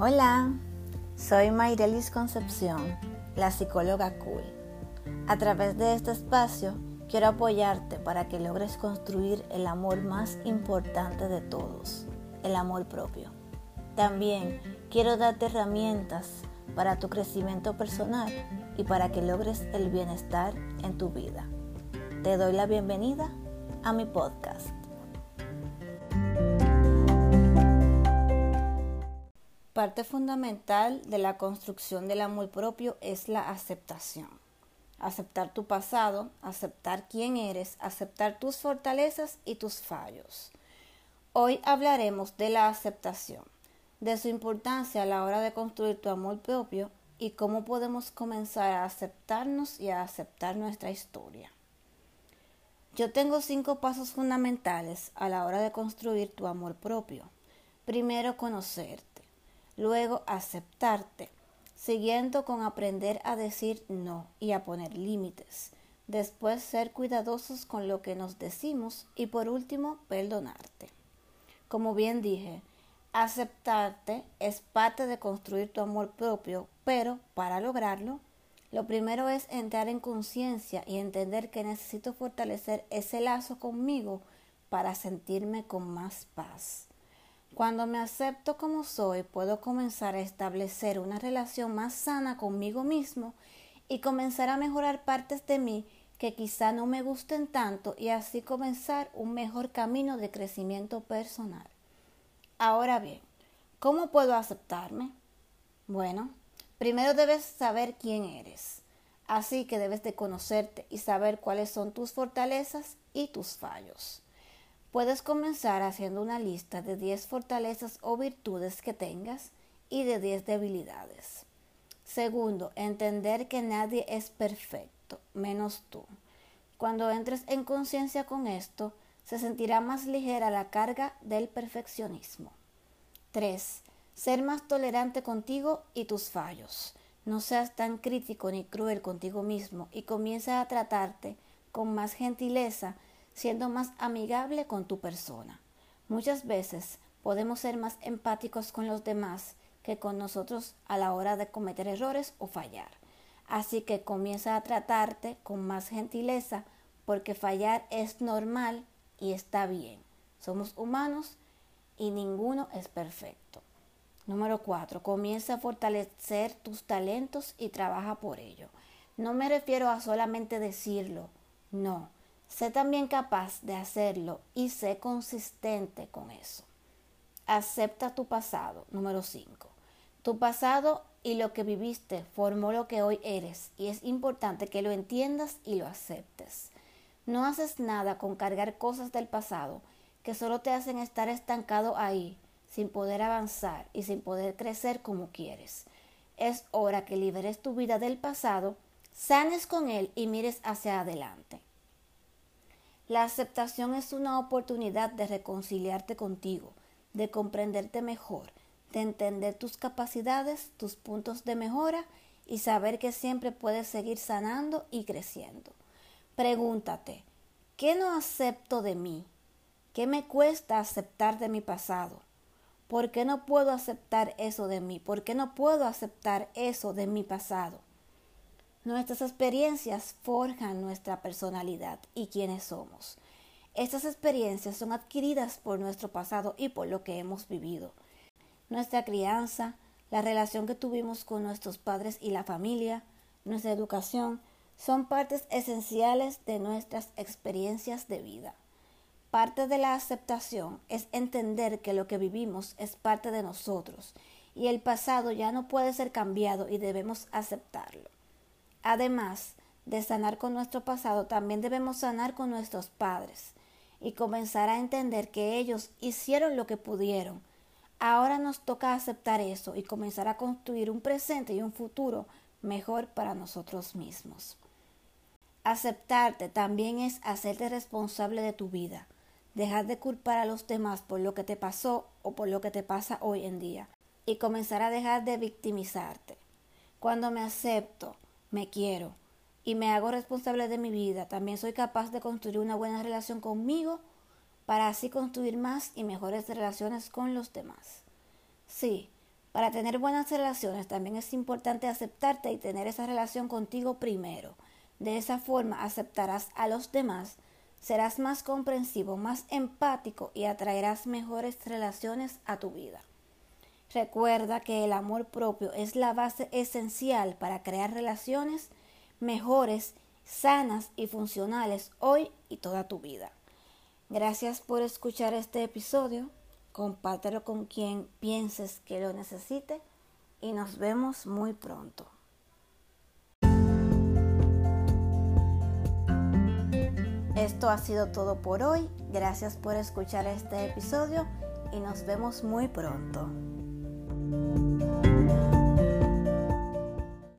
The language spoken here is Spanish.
Hola, soy Mayrelis Concepción, la psicóloga cool. A través de este espacio quiero apoyarte para que logres construir el amor más importante de todos, el amor propio. También quiero darte herramientas para tu crecimiento personal y para que logres el bienestar en tu vida. Te doy la bienvenida a mi podcast. Parte fundamental de la construcción del amor propio es la aceptación. Aceptar tu pasado, aceptar quién eres, aceptar tus fortalezas y tus fallos. Hoy hablaremos de la aceptación, de su importancia a la hora de construir tu amor propio y cómo podemos comenzar a aceptarnos y a aceptar nuestra historia. Yo tengo cinco pasos fundamentales a la hora de construir tu amor propio. Primero, conocerte luego aceptarte, siguiendo con aprender a decir no y a poner límites, después ser cuidadosos con lo que nos decimos y por último perdonarte. Como bien dije, aceptarte es parte de construir tu amor propio, pero para lograrlo, lo primero es entrar en conciencia y entender que necesito fortalecer ese lazo conmigo para sentirme con más paz. Cuando me acepto como soy, puedo comenzar a establecer una relación más sana conmigo mismo y comenzar a mejorar partes de mí que quizá no me gusten tanto y así comenzar un mejor camino de crecimiento personal. Ahora bien, ¿cómo puedo aceptarme? Bueno, primero debes saber quién eres. Así que debes de conocerte y saber cuáles son tus fortalezas y tus fallos. Puedes comenzar haciendo una lista de 10 fortalezas o virtudes que tengas y de 10 debilidades. Segundo, entender que nadie es perfecto, menos tú. Cuando entres en conciencia con esto, se sentirá más ligera la carga del perfeccionismo. 3. Ser más tolerante contigo y tus fallos. No seas tan crítico ni cruel contigo mismo y comienza a tratarte con más gentileza siendo más amigable con tu persona. Muchas veces podemos ser más empáticos con los demás que con nosotros a la hora de cometer errores o fallar. Así que comienza a tratarte con más gentileza porque fallar es normal y está bien. Somos humanos y ninguno es perfecto. Número 4. Comienza a fortalecer tus talentos y trabaja por ello. No me refiero a solamente decirlo, no. Sé también capaz de hacerlo y sé consistente con eso. Acepta tu pasado. Número 5. Tu pasado y lo que viviste formó lo que hoy eres y es importante que lo entiendas y lo aceptes. No haces nada con cargar cosas del pasado que solo te hacen estar estancado ahí, sin poder avanzar y sin poder crecer como quieres. Es hora que liberes tu vida del pasado, sanes con él y mires hacia adelante. La aceptación es una oportunidad de reconciliarte contigo, de comprenderte mejor, de entender tus capacidades, tus puntos de mejora y saber que siempre puedes seguir sanando y creciendo. Pregúntate, ¿qué no acepto de mí? ¿Qué me cuesta aceptar de mi pasado? ¿Por qué no puedo aceptar eso de mí? ¿Por qué no puedo aceptar eso de mi pasado? Nuestras experiencias forjan nuestra personalidad y quiénes somos. Estas experiencias son adquiridas por nuestro pasado y por lo que hemos vivido. Nuestra crianza, la relación que tuvimos con nuestros padres y la familia, nuestra educación, son partes esenciales de nuestras experiencias de vida. Parte de la aceptación es entender que lo que vivimos es parte de nosotros y el pasado ya no puede ser cambiado y debemos aceptarlo. Además de sanar con nuestro pasado, también debemos sanar con nuestros padres y comenzar a entender que ellos hicieron lo que pudieron. Ahora nos toca aceptar eso y comenzar a construir un presente y un futuro mejor para nosotros mismos. Aceptarte también es hacerte responsable de tu vida, dejar de culpar a los demás por lo que te pasó o por lo que te pasa hoy en día y comenzar a dejar de victimizarte. Cuando me acepto, me quiero y me hago responsable de mi vida, también soy capaz de construir una buena relación conmigo para así construir más y mejores relaciones con los demás. Sí, Para tener buenas relaciones también es importante aceptarte y tener esa relación contigo primero. De esa forma aceptarás a los demás, serás más comprensivo, más empático y atraerás mejores relaciones a tu vida. Recuerda que el amor propio es la base esencial para crear relaciones mejores, sanas y funcionales hoy y toda tu vida. Gracias por escuchar este episodio compártelo con quien pienses que lo necesite y nos vemos muy pronto. Esto ha sido todo por hoy. Gracias por escuchar este episodio y nos vemos muy pronto. Bye.